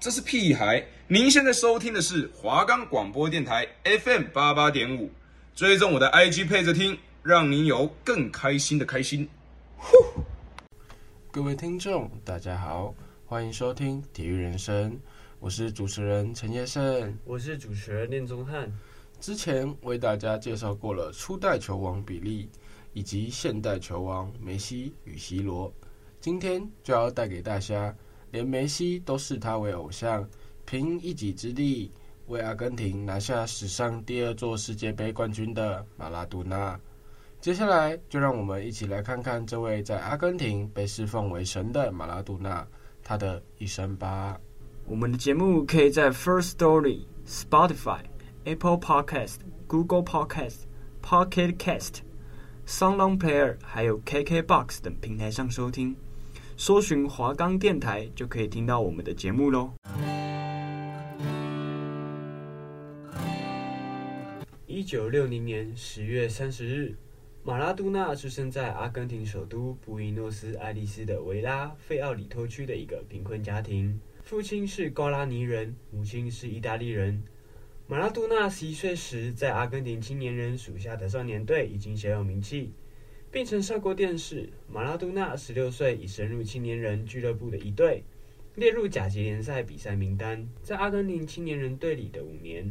这是屁孩！您现在收听的是华冈广播电台 FM 八八点五，追踪我的 IG 配着听，让您有更开心的开心。呼！各位听众，大家好，欢迎收听体育人生，我是主持人陈业胜，我是主持人练宗翰。之前为大家介绍过了初代球王比利，以及现代球王梅西与 C 罗，今天就要带给大家。连梅西都视他为偶像，凭一己之力为阿根廷拿下史上第二座世界杯冠军的马拉杜纳。接下来，就让我们一起来看看这位在阿根廷被侍奉为神的马拉杜纳，他的一生吧。我们的节目可以在 First Story、Spotify、Apple Podcast、Google Podcast、Pocket Cast、SoundOn Player 还有 KKBox 等平台上收听。搜寻华冈电台就可以听到我们的节目喽。一九六零年十月三十日，马拉杜纳出生在阿根廷首都布宜诺斯艾利斯的维拉费奥里托区的一个贫困家庭，父亲是瓜拉尼人，母亲是意大利人。马拉杜纳十一岁时，在阿根廷青年人属下的少年队已经小有名气。并曾上过电视。马拉杜纳十六岁已升入青年人俱乐部的一队，列入甲级联赛比赛名单。在阿根廷青年人队里的五年，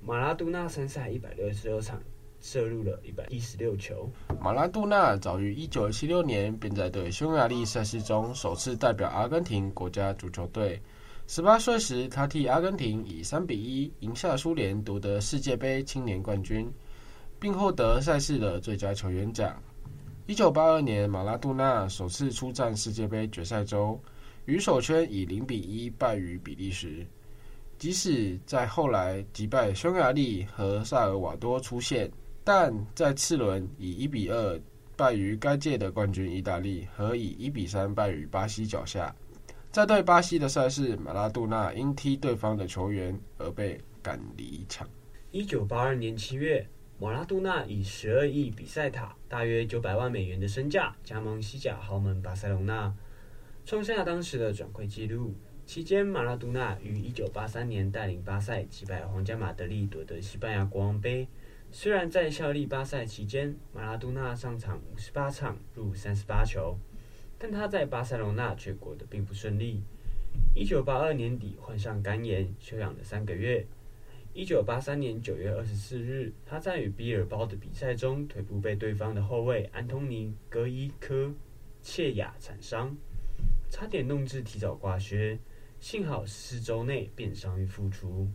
马拉杜纳参赛一百六十六场，射入了一百一十六球。马拉杜纳早于一九七六年便在对匈牙利赛事中首次代表阿根廷国家足球队。十八岁时，他替阿根廷以三比一赢下苏联，夺得世界杯青年冠军，并获得赛事的最佳球员奖。一九八二年，马拉杜纳首次出战世界杯决赛周，于首圈以零比一败于比利时。即使在后来击败匈牙利和萨尔瓦多出线，但在次轮以一比二败于该届的冠军意大利，和以一比三败于巴西脚下。在对巴西的赛事，马拉杜纳因踢对方的球员而被赶离场。一九八二年七月。马拉杜纳以十二亿比赛塔（大约九百万美元）的身价加盟西甲豪门巴塞隆纳，创下当时的转会纪录。期间，马拉杜纳于一九八三年带领巴塞击败皇家马德里，夺得西班牙国王杯。虽然在效力巴塞期间，马拉杜纳上场五十八场，入三十八球，但他在巴塞隆纳却过得并不顺利。一九八二年底患上肝炎，休养了三个月。一九八三年九月二十四日，他在与毕尔包的比赛中，腿部被对方的后卫安东尼·戈伊科切亚铲伤，差点弄至提早挂靴，幸好四周内便伤愈复出。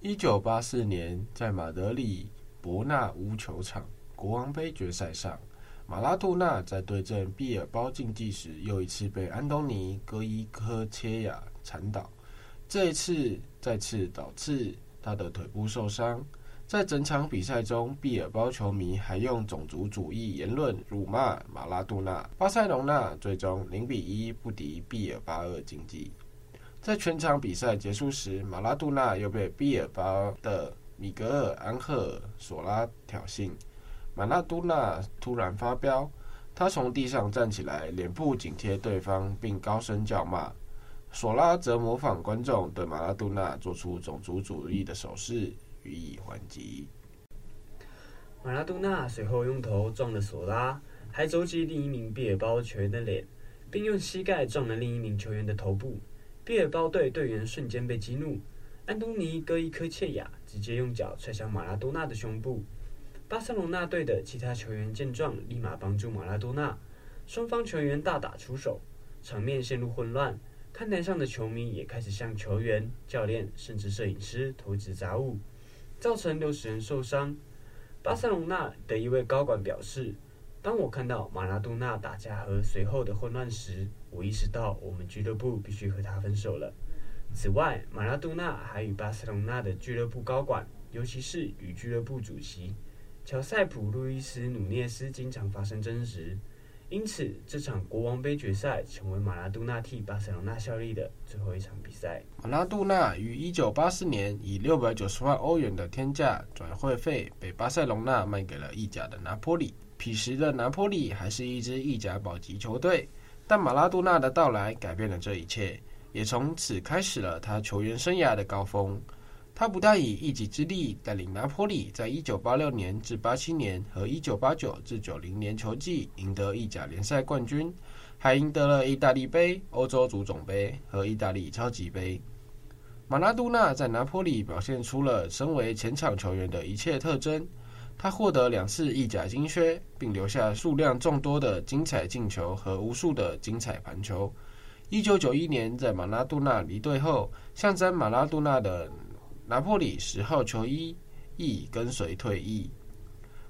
一九八四年，在马德里伯纳乌球场国王杯决赛上，马拉杜纳在对阵毕尔包竞技时，又一次被安东尼·戈伊科切亚铲倒。这一次再次导致他的腿部受伤，在整场比赛中，毕尔包球迷还用种族主义言论辱骂马拉杜纳。巴塞隆纳最终零比一不敌毕尔巴鄂竞技。在全场比赛结束时，马拉杜纳又被毕尔巴的米格尔安赫索拉挑衅，马拉杜纳突然发飙，他从地上站起来，脸部紧贴对方，并高声叫骂。索拉则模仿观众对马拉杜纳做出种族主义的手势，予以还击。马拉杜纳随后用头撞了索拉，还肘击另一名毕尔包球员的脸，并用膝盖撞了另一名球员的头部。毕尔包队队员瞬间被激怒，安东尼·戈伊科切亚直接用脚踹向马拉杜纳的胸部。巴塞隆纳队的其他球员见状，立马帮助马拉杜纳，双方球员大打出手，场面陷入混乱。看台上的球迷也开始向球员、教练甚至摄影师投掷杂物，造成六十人受伤。巴塞隆纳的一位高管表示：“当我看到马拉杜纳打架和随后的混乱时，我意识到我们俱乐部必须和他分手了。”此外，马拉杜纳还与巴塞隆纳的俱乐部高管，尤其是与俱乐部主席乔塞普·路易斯·努涅斯经常发生争执。因此，这场国王杯决赛成为马拉杜纳替巴塞罗那效力的最后一场比赛。马拉杜纳于一九八四年以六百九十万欧元的天价转会费被巴塞罗那卖给了意甲的拿坡里。彼时的拿坡里还是一支意甲保级球队，但马拉杜纳的到来改变了这一切。也从此开始了他球员生涯的高峰。他不但以一己之力带领拿坡里在1986年至87年和1989至90年球季赢得意甲联赛冠军，还赢得了意大利杯、欧洲足总杯和意大利超级杯。马拉杜纳在拿坡里表现出了身为前场球员的一切特征。他获得两次意甲金靴，并留下数量众多的精彩进球和无数的精彩盘球。一九九一年，在马拉杜纳离队后，象征马拉杜纳的拿破里十号球衣亦跟随退役。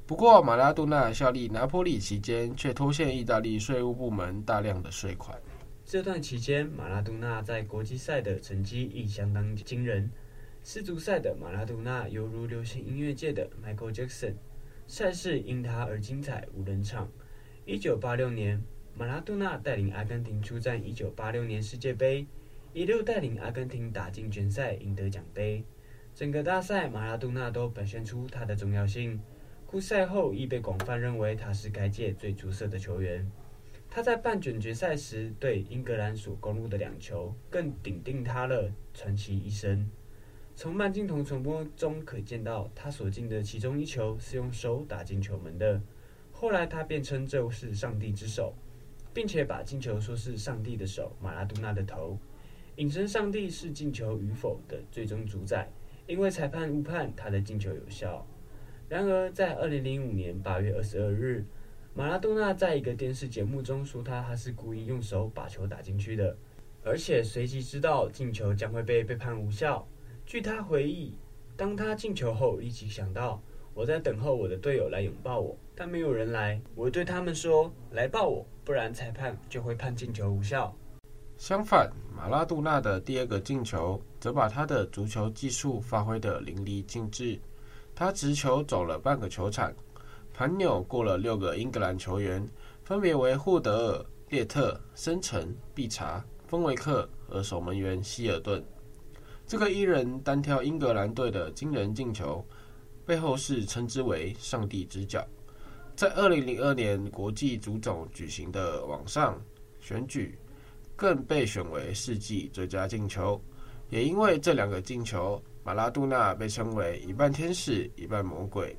不过，马拉杜纳效力拿破里期间，却拖欠意大利税务部门大量的税款。这段期间，马拉杜纳在国际赛的成绩亦相当惊人。世足赛的马拉杜纳犹如流行音乐界的 Michael Jackson，赛事因他而精彩无人唱。一九八六年，马拉杜纳带领阿根廷出战一九八六年世界杯，一路带领阿根廷打进决赛，赢得奖杯。整个大赛，马拉杜纳都表现出他的重要性，故赛后亦被广泛认为他是该届最出色的球员。他在半准决赛时对英格兰所攻入的两球，更顶定他了传奇一生。从慢镜头重播中可见到，他所进的其中一球是用手打进球门的。后来他便称这是上帝之手，并且把进球说是上帝的手——马拉杜纳的头，引申上帝是进球与否的最终主宰，因为裁判误判他的进球有效。然而，在二零零五年八月二十二日，马拉多纳在一个电视节目中说他他是故意用手把球打进去的，而且随即知道进球将会被被判无效。据他回忆，当他进球后，立即想到我在等候我的队友来拥抱我，但没有人来。我对他们说：“来抱我，不然裁判就会判进球无效。”相反，马拉杜纳的第二个进球则把他的足球技术发挥得淋漓尽致。他直球走了半个球场，盘扭过了六个英格兰球员，分别为霍德尔、列特、森城、毕查、丰维克和守门员希尔顿。这个一人单挑英格兰队的惊人进球，被后世称之为“上帝之脚”。在二零零二年国际足总举行的网上选举，更被选为世纪最佳进球。也因为这两个进球，马拉杜纳被称为一半天使、一半魔鬼。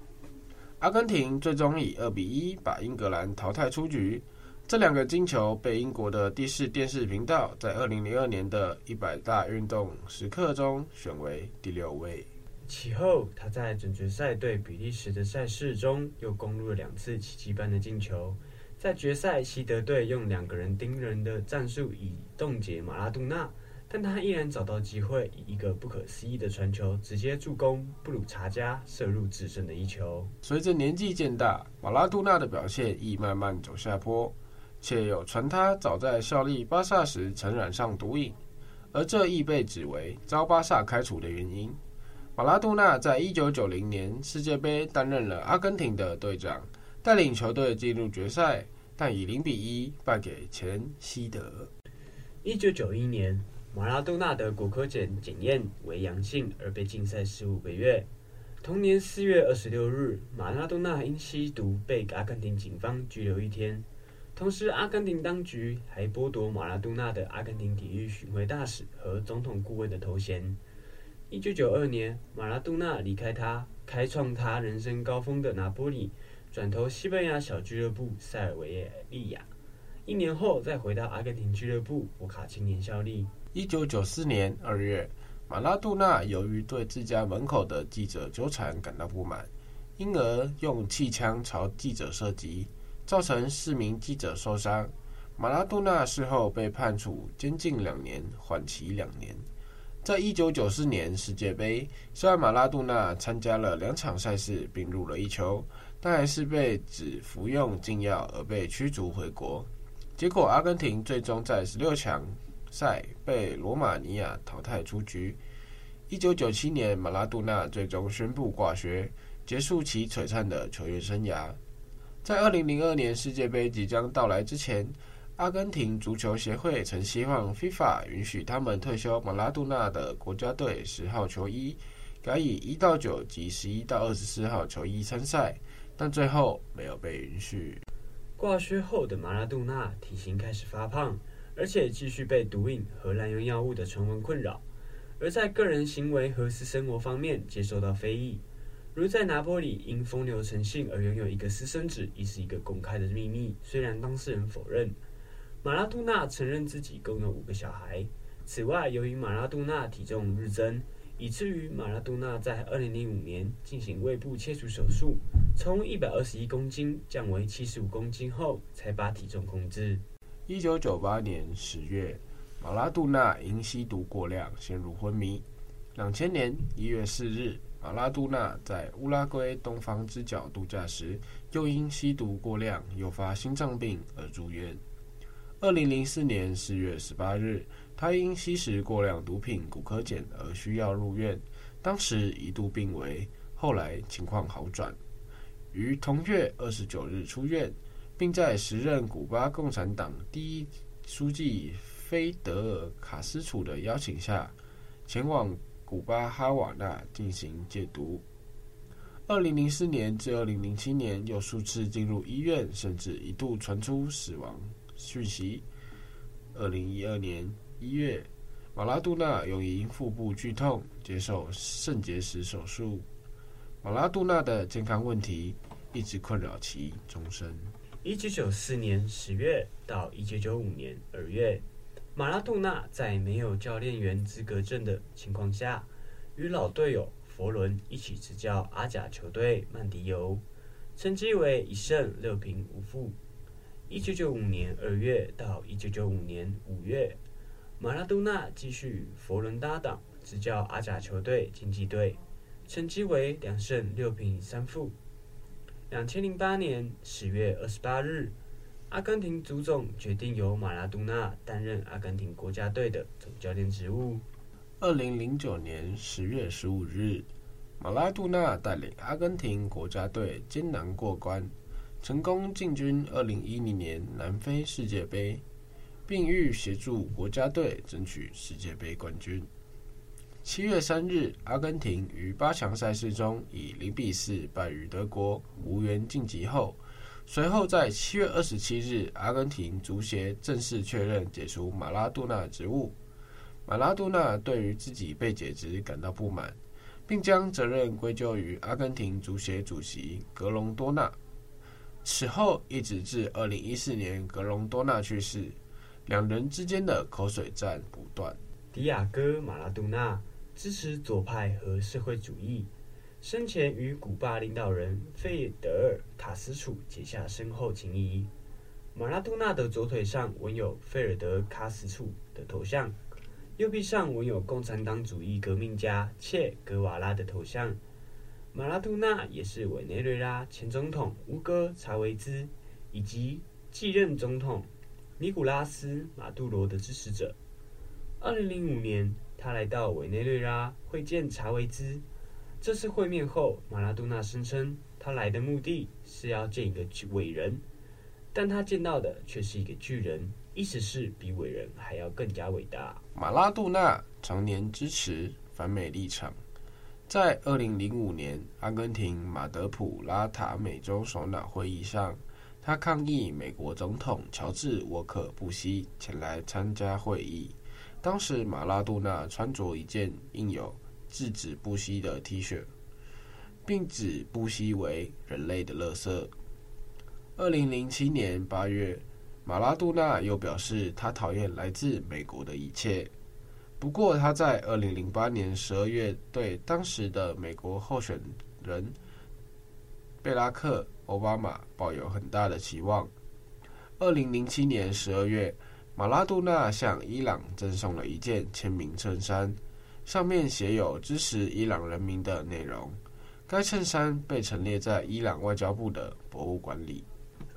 阿根廷最终以二比一把英格兰淘汰出局。这两个进球被英国的第四电视频道在二零零二年的一百大运动时刻中选为第六位。其后，他在准决赛对比利时的赛事中又攻入了两次奇迹般的进球。在决赛，西德队用两个人盯人的战术以冻结马拉杜纳，但他依然找到机会，以一个不可思议的传球直接助攻布鲁查加射入制胜的一球。随着年纪渐大，马拉杜纳的表现亦慢慢走下坡。且有传他早在效力巴萨时曾染上毒瘾，而这亦被指为遭巴萨开除的原因。马拉杜纳在一九九零年世界杯担任了阿根廷的队长，带领球队进入决赛，但以零比一败给前西德。一九九一年，马拉多纳的骨科检检验为阳性，而被禁赛十五个月。同年四月二十六日，马拉多纳因吸毒被阿根廷警方拘留一天。同时，阿根廷当局还剥夺马拉多纳的阿根廷体育巡回大使和总统顾问的头衔。一九九二年，马拉多纳离开他开创他人生高峰的拿波里，转投西班牙小俱乐部塞尔维利亚。一年后，再回到阿根廷俱乐部博卡青年效力。一九九四年二月，马拉杜纳由于对自家门口的记者纠缠感到不满，因而用气枪朝记者射击。造成四名记者受伤。马拉杜纳事后被判处监禁两年，缓期两年。在一九九四年世界杯，虽然马拉杜纳参加了两场赛事并入了一球，但还是被指服用禁药而被驱逐回国。结果，阿根廷最终在十六强赛被罗马尼亚淘汰出局。一九九七年，马拉杜纳最终宣布挂靴，结束其璀璨的球员生涯。在二零零二年世界杯即将到来之前，阿根廷足球协会曾希望 FIFA 允许他们退休马拉杜纳的国家队十号球衣，改以一到九及十一到二十四号球衣参赛，但最后没有被允许。挂靴后的马拉杜纳体型开始发胖，而且继续被毒瘾和滥用药物的传闻困扰。而在个人行为和私生活方面，接受到非议。如在拿坡里因风流成性而拥有一个私生子，已是一个公开的秘密。虽然当事人否认，马拉杜纳承认自己共有五个小孩。此外，由于马拉杜纳体重日增，以至于马拉杜纳在二零零五年进行胃部切除手术，从一百二十一公斤降为七十五公斤后，才把体重控制。一九九八年十月，马拉杜纳因吸毒过量陷入昏迷。两千年一月四日，马拉杜纳在乌拉圭东方之角度假时，又因吸毒过量诱发心脏病而住院。二零零四年四月十八日，他因吸食过量毒品古柯碱而需要入院，当时一度病危，后来情况好转，于同月二十九日出院，并在时任古巴共产党第一书记菲德尔·卡斯楚的邀请下，前往古巴哈瓦那进行戒毒。二零零四年至二零零七年，又数次进入医院，甚至一度传出死亡讯息。二零一二年。一月，马拉杜纳又因腹部剧痛接受肾结石手术。马拉杜纳的健康问题一直困扰其终身。一九九四年十月到一九九五年二月，马拉杜纳在没有教练员资格证的情况下，与老队友佛伦一起执教阿甲球队曼迪尤，成绩为一胜六平五负。一九九五年二月到一九九五年五月。马拉杜纳继续与佛伦搭档执教阿甲球队竞技队，成绩为两胜六平三负。两千零八年十月二十八日，阿根廷足总决定由马拉杜纳担任阿根廷国家队的总教练职务。二零零九年十月十五日，马拉杜纳带领阿根廷国家队艰难过关，成功进军二零一零年南非世界杯。并欲协助国家队争取世界杯冠军。七月三日，阿根廷于八强赛事中以零比四败于德国，无缘晋级后，随后在七月二十七日，阿根廷足协正式确认解除马拉杜纳职务。马拉杜纳对于自己被解职感到不满，并将责任归咎于阿根廷足协主席格隆多纳。此后一直至二零一四年格隆多纳去世。两人之间的口水战不断。迪亚哥·马拉杜纳支持左派和社会主义，生前与古巴领导人费德尔·卡斯楚结下深厚情谊。马拉杜纳的左腿上纹有费尔德·卡斯楚的头像，右臂上纹有共产党主义革命家切·格瓦拉的头像。马拉杜纳也是委内瑞拉前总统乌戈·查维兹以及继任总统。尼古拉斯·马杜罗的支持者。二零零五年，他来到委内瑞拉会见查维兹。这次会面后，马拉杜纳声称他来的目的是要见一个伟人，但他见到的却是一个巨人，意思是比伟人还要更加伟大。马拉杜纳常年支持反美立场，在二零零五年阿根廷马德普拉塔美洲首脑会议上。他抗议美国总统乔治·沃克·布希前来参加会议。当时，马拉杜纳穿着一件印有“制止布希”的 T 恤，并指布希为人类的垃圾。二零零七年八月，马拉杜纳又表示他讨厌来自美国的一切。不过，他在二零零八年十二月对当时的美国候选人贝拉克。奥巴马抱有很大的期望。二零零七年十二月，马拉杜纳向伊朗赠送了一件签名衬衫，上面写有支持伊朗人民的内容。该衬衫被陈列在伊朗外交部的博物馆里。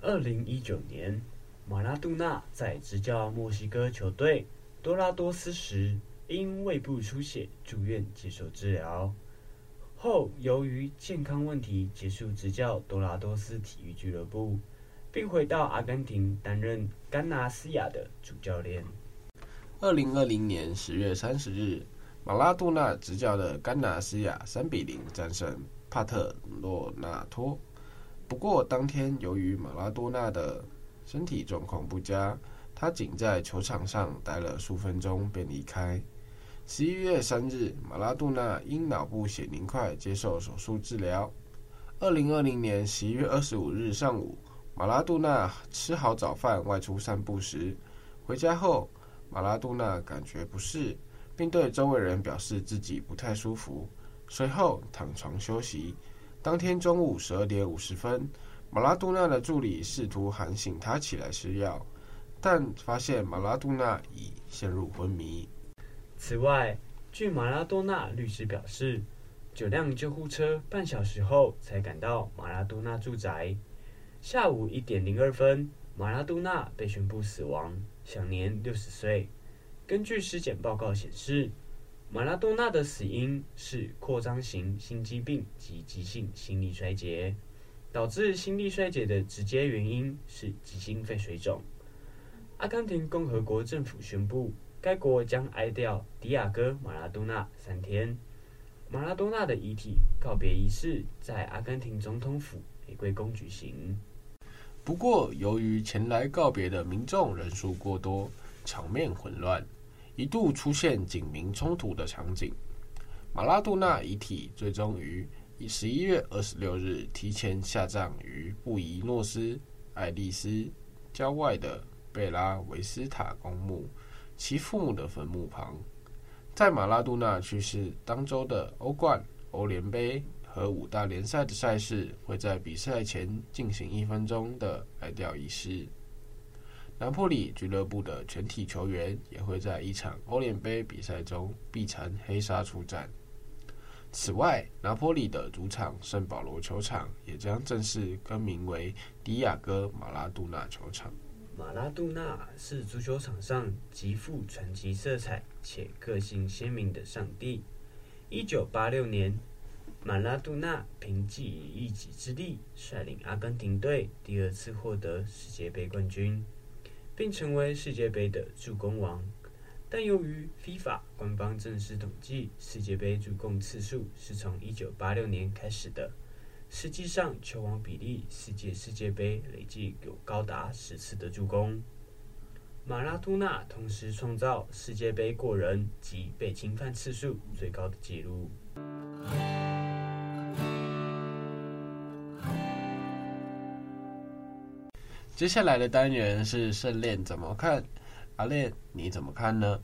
二零一九年，马拉杜纳在执教墨西哥球队多拉多斯时，因胃部出血住院接受治疗。后，由于健康问题，结束执教多拉多斯体育俱乐部，并回到阿根廷担任甘纳斯亚的主教练。二零二零年十月三十日，马拉杜纳执教的甘纳斯亚三比零战胜帕特洛纳托。不过，当天由于马拉多纳的身体状况不佳，他仅在球场上待了数分钟便离开。十一月三日，马拉杜纳因脑部血凝块接受手术治疗。二零二零年十一月二十五日上午，马拉杜纳吃好早饭外出散步时，回家后，马拉杜纳感觉不适，并对周围人表示自己不太舒服，随后躺床休息。当天中午十二点五十分，马拉杜纳的助理试图喊醒他起来吃药，但发现马拉杜纳已陷入昏迷。此外，据马拉多纳律师表示，九辆救护车半小时后才赶到马拉多纳住宅。下午一点零二分，马拉多纳被宣布死亡，享年六十岁。根据尸检报告显示，马拉多纳的死因是扩张型心肌病及急性心力衰竭。导致心力衰竭的直接原因是急性肺水肿。阿根廷共和国政府宣布。该国将哀悼迪亚哥·马拉多纳三天。马拉多纳的遗体告别仪式在阿根廷总统府玫瑰宫举行。不过，由于前来告别的民众人数过多，场面混乱，一度出现警民冲突的场景。马拉多纳遗体最终于十一月二十六日提前下葬于布宜诺斯艾利斯郊外的贝拉维斯塔公墓。其父母的坟墓旁，在马拉杜纳去世当周的欧冠、欧联杯和五大联赛的赛事，会在比赛前进行一分钟的哀悼仪式。拿坡里俱乐部的全体球员也会在一场欧联杯比赛中避残黑纱出战。此外，拿破里的主场圣保罗球场也将正式更名为迪亚哥·马拉杜纳球场。马拉杜纳是足球场上极富传奇色彩且个性鲜明的上帝。一九八六年，马拉杜纳凭借一己之力率领阿根廷队第二次获得世界杯冠军，并成为世界杯的助攻王。但由于 FIFA 官方正式统计世界杯助攻次数是从一九八六年开始的。实际上，球王比利世界世界杯累计有高达十次的助攻。马拉多纳同时创造世界杯过人及被侵犯次数最高的纪录。接下来的单元是圣恋怎么看？阿恋你怎么看呢？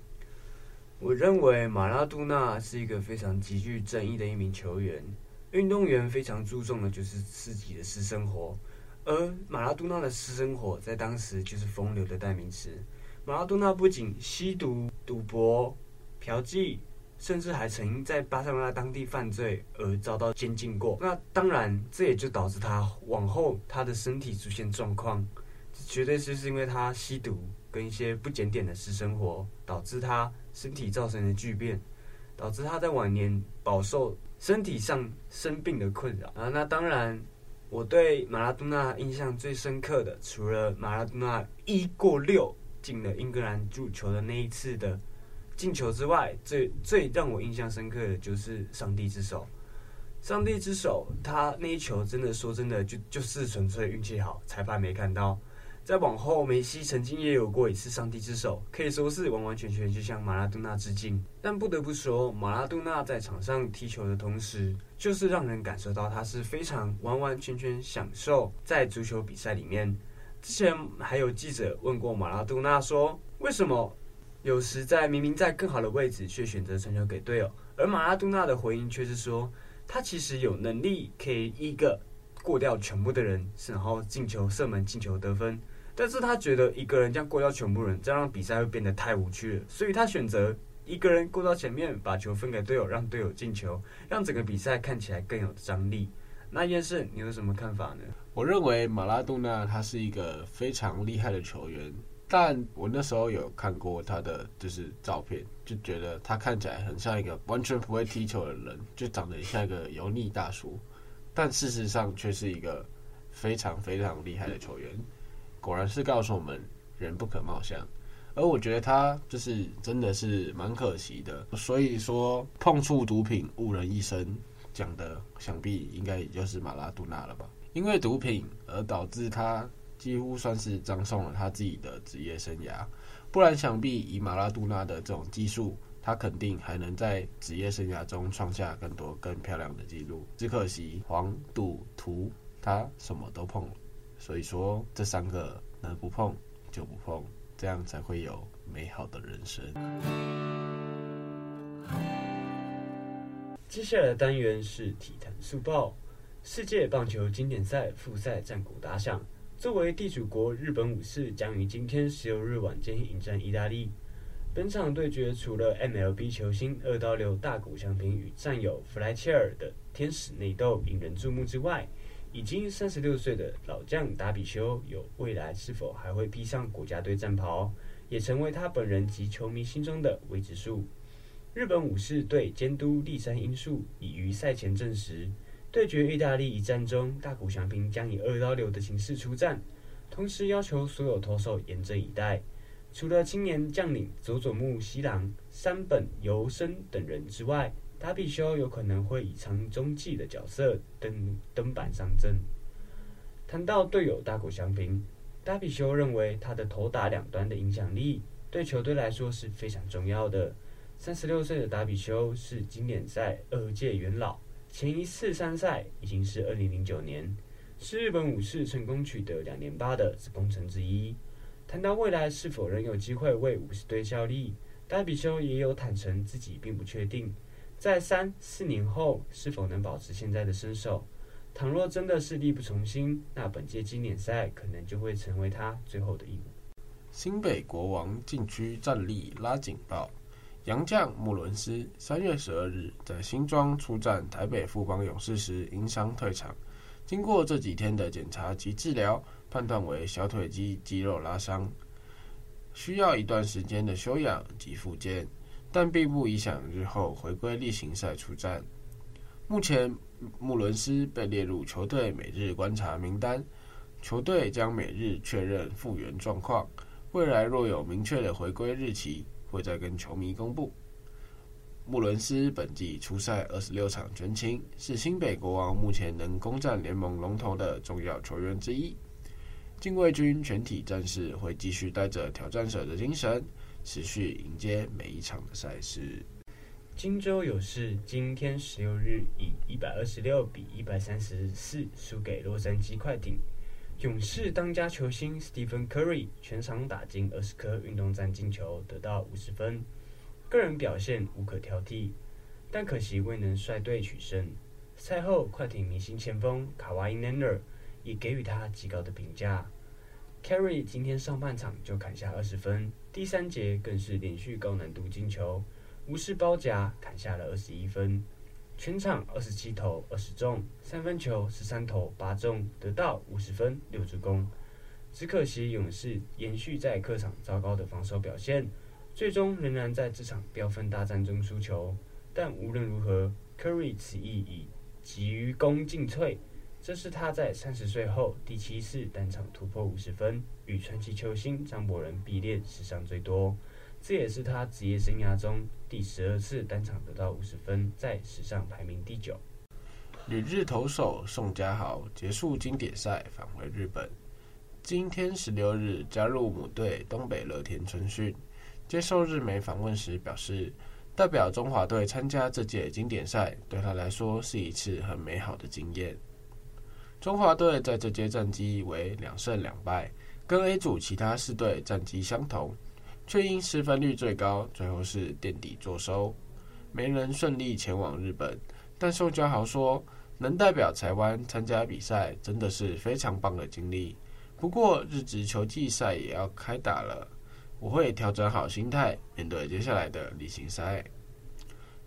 我认为马拉多纳是一个非常极具争议的一名球员。运动员非常注重的就是自己的私生活，而马拉多纳的私生活在当时就是风流的代名词。马拉多纳不仅吸毒、赌博、嫖妓，甚至还曾经在巴塞罗那当地犯罪而遭到监禁过。那当然，这也就导致他往后他的身体出现状况，绝对就是因为他吸毒跟一些不检点的私生活，导致他身体造成的巨变，导致他在晚年饱受。身体上生病的困扰啊，那当然，我对马拉多纳印象最深刻的，除了马拉多纳一过六进了英格兰足球的那一次的进球之外，最最让我印象深刻的就是上帝之手。上帝之手，他那一球真的说真的就就是纯粹运气好，裁判没看到。再往后，梅西曾经也有过一次上帝之手，可以说是完完全全就向马拉多纳致敬。但不得不说，马拉多纳在场上踢球的同时，就是让人感受到他是非常完完全全享受在足球比赛里面。之前还有记者问过马拉多纳说，为什么有时在明明在更好的位置，却选择传球给队友？而马拉多纳的回应却是说，他其实有能力可以一个过掉全部的人，然后进球、射门、进球、得分。但是他觉得一个人这样过掉全部人，这样比赛会变得太无趣了，所以他选择一个人过到前面，把球分给队友，让队友进球，让整个比赛看起来更有张力。那件事，你有什么看法呢？我认为马拉多纳他是一个非常厉害的球员，但我那时候有看过他的就是照片，就觉得他看起来很像一个完全不会踢球的人，就长得像一个油腻大叔，但事实上却是一个非常非常厉害的球员。果然是告诉我们人不可貌相，而我觉得他就是真的是蛮可惜的。所以说碰触毒品误人一生，讲的想必应该也就是马拉杜纳了吧？因为毒品而导致他几乎算是葬送了他自己的职业生涯。不然，想必以马拉杜纳的这种技术，他肯定还能在职业生涯中创下更多更漂亮的记录。只可惜黄赌毒他什么都碰了，所以说这三个能不碰就不碰，这样才会有美好的人生。接下来的单元是体坛速报。世界棒球经典赛复赛战鼓打响，作为地主国，日本武士将于今天十六日晚间迎战意大利。本场对决除了 MLB 球星二刀流大谷翔平与战友弗莱切尔的天使内斗引人注目之外，已经三十六岁的老将达比修有未来是否还会披上国家队战袍，也成为他本人及球迷心中的未知数。日本武士队监督栗山英树已于赛前证实，对决意大利一战中，大谷翔平将以二刀流的形式出战，同时要求所有投手严阵以待。除了青年将领佐佐木希郎、山本由生等人之外，达比修有可能会以长中继的角色登登板上阵。谈到队友大谷翔平，达比修认为他的投打两端的影响力对球队来说是非常重要的。三十六岁的达比修是经典赛二届元老，前一次参赛已经是二零零九年，是日本武士成功取得两连霸的功臣之一。谈到未来是否仍有机会为武士队效力，达比修也有坦诚自己并不确定，在三四年后是否能保持现在的身手。倘若真的是力不从心，那本届经典赛可能就会成为他最后的一幕。新北国王禁区战力拉警报。洋将穆伦斯三月十二日在新庄出战台北富邦勇士时因伤退场，经过这几天的检查及治疗，判断为小腿肌肌肉拉伤，需要一段时间的休养及复健，但并不影响日后回归例行赛出战。目前穆伦斯被列入球队每日观察名单，球队将每日确认复原状况，未来若有明确的回归日期。会再跟球迷公布。穆伦斯本季出赛二十六场全勤，是新北国王目前能攻占联盟龙头的重要球员之一。禁卫军全体战士会继续带着挑战者的精神，持续迎接每一场的赛事。金州勇士今天十六日以一百二十六比一百三十四输给洛杉矶快艇。勇士当家球星 Stephen Curry 全场打进二十颗运动战进球，得到五十分，个人表现无可挑剔，但可惜未能率队取胜。赛后，快艇明星前锋卡瓦伊·兰纳也给予他极高的评价。Curry 今天上半场就砍下二十分，第三节更是连续高难度进球，无视包夹砍下了二十一分。全场二十七投二十中，三分球十三投八中，得到五十分六助攻。只可惜勇士延续在客场糟糕的防守表现，最终仍然在这场飙分大战中输球。但无论如何，Curry 此役已急于攻进退，这是他在三十岁后第七次单场突破五十分，与传奇球星张伯伦并列史上最多。这也是他职业生涯中第十二次单场得到五十分，在史上排名第九。旅日投手宋家豪结束经典赛返回日本，今天十六日加入母队东北乐天春训。接受日媒访问时表示，代表中华队参加这届经典赛对他来说是一次很美好的经验。中华队在这届战绩为两胜两败，跟 A 组其他四队战绩相同。却因失分率最高，最后是垫底坐收，没能顺利前往日本。但宋家豪说，能代表台湾参加比赛，真的是非常棒的经历。不过日职球季赛也要开打了，我会调整好心态，面对接下来的例行赛。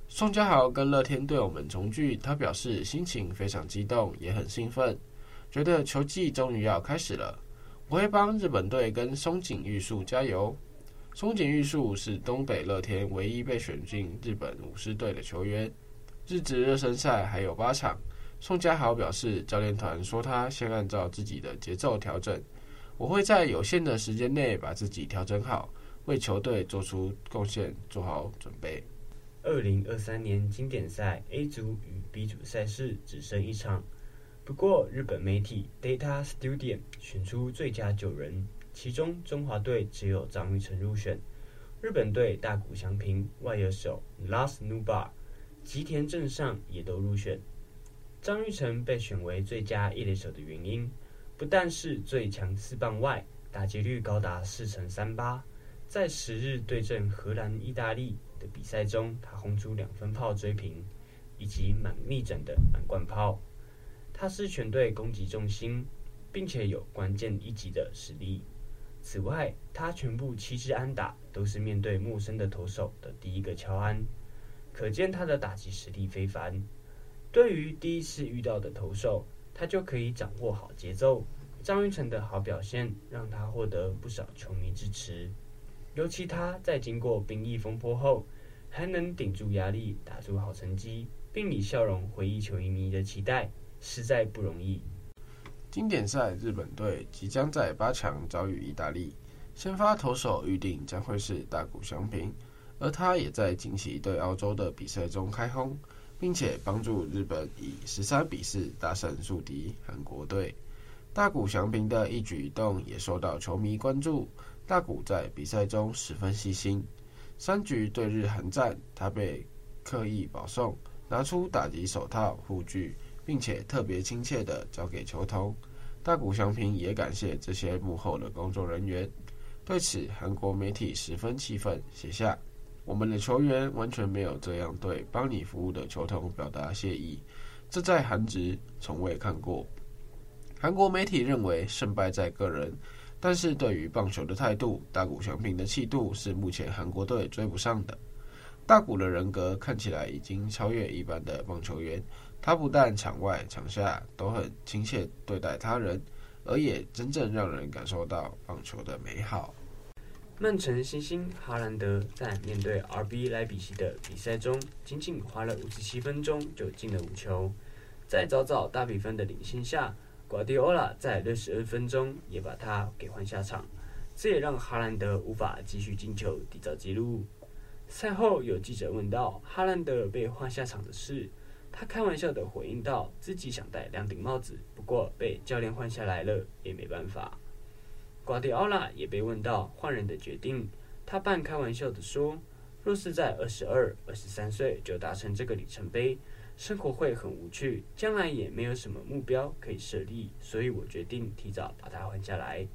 宋家豪跟乐天队友们重聚，他表示心情非常激动，也很兴奋，觉得球季终于要开始了。我会帮日本队跟松井裕树加油。松井裕树是东北乐天唯一被选进日本武士队的球员。日职热身赛还有八场，宋家豪表示，教练团说他先按照自己的节奏调整，我会在有限的时间内把自己调整好，为球队做出贡献，做好准备。二零二三年经典赛 A 组与 B 组赛事只剩一场，不过，日本媒体 Data Studio 选出最佳九人，其中中华队只有张玉成入选，日本队大谷翔平、外野手 Las Nubar、吉田正尚也都入选。张玉成被选为最佳一垒手的原因，不但是最强四棒外，打击率高达四成三八，在十日对阵荷兰、意大利的比赛中，他轰出两分炮追平，以及满逆转的满贯炮。他是全队攻击重心，并且有关键一级的实力。此外，他全部七支安打都是面对陌生的投手的第一个敲安，可见他的打击实力非凡。对于第一次遇到的投手，他就可以掌握好节奏。张育成的好表现让他获得不少球迷支持，尤其他在经过兵役风波后，还能顶住压力，打出好成绩，并以笑容回忆球迷的期待，实在不容易。经典赛日本队即将在八强遭遇意大利，先发投手预定将会是大谷翔平，而他也在近期对澳洲的比赛中开轰，并且帮助日本以十三比四大胜宿敌韩国队。大谷翔平的一举一动也受到球迷关注。大谷在比赛中十分细心，三局对日韩战，他被刻意保送，拿出打击手套护具，并且特别亲切地交给球童。大谷翔平也感谢这些幕后的工作人员。对此，韩国媒体十分气愤，写下：“我们的球员完全没有这样对帮你服务的球童表达谢意，这在韩职从未看过。”韩国媒体认为胜败在个人，但是对于棒球的态度，大谷翔平的气度是目前韩国队追不上的。大谷的人格看起来已经超越一般的棒球员，他不但场外场下都很亲切对待他人，而也真正让人感受到棒球的美好。曼城新星哈兰德在面对 RB 莱比锡的比赛中，仅仅花了五十七分钟就进了五球，在早早大比分的领先下。瓜迪奥拉在六十二分钟也把他给换下场，这也让哈兰德无法继续进球缔造纪录。赛后有记者问到哈兰德被换下场的事，他开玩笑的回应道：“自己想戴两顶帽子，不过被教练换下来了，也没办法。”瓜迪奥拉也被问到换人的决定，他半开玩笑的说：“若是在二十二、二十三岁就达成这个里程碑。”生活会很无趣，将来也没有什么目标可以设立，所以我决定提早把它换下来。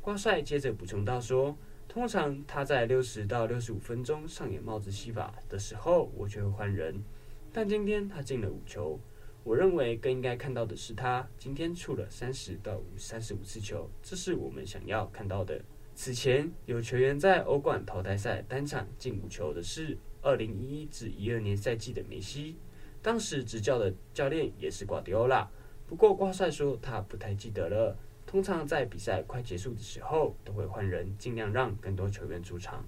瓜帅接着补充道说：“通常他在六十到六十五分钟上演帽子戏法的时候，我就会换人。但今天他进了五球，我认为更应该看到的是他今天触了三十到三十五次球，这是我们想要看到的。此前有球员在欧冠淘汰赛单场进五球的是二零一一至一二年赛季的梅西。”当时执教的教练也是瓜迪奥拉，不过瓜帅说他不太记得了。通常在比赛快结束的时候都会换人，尽量让更多球员出场。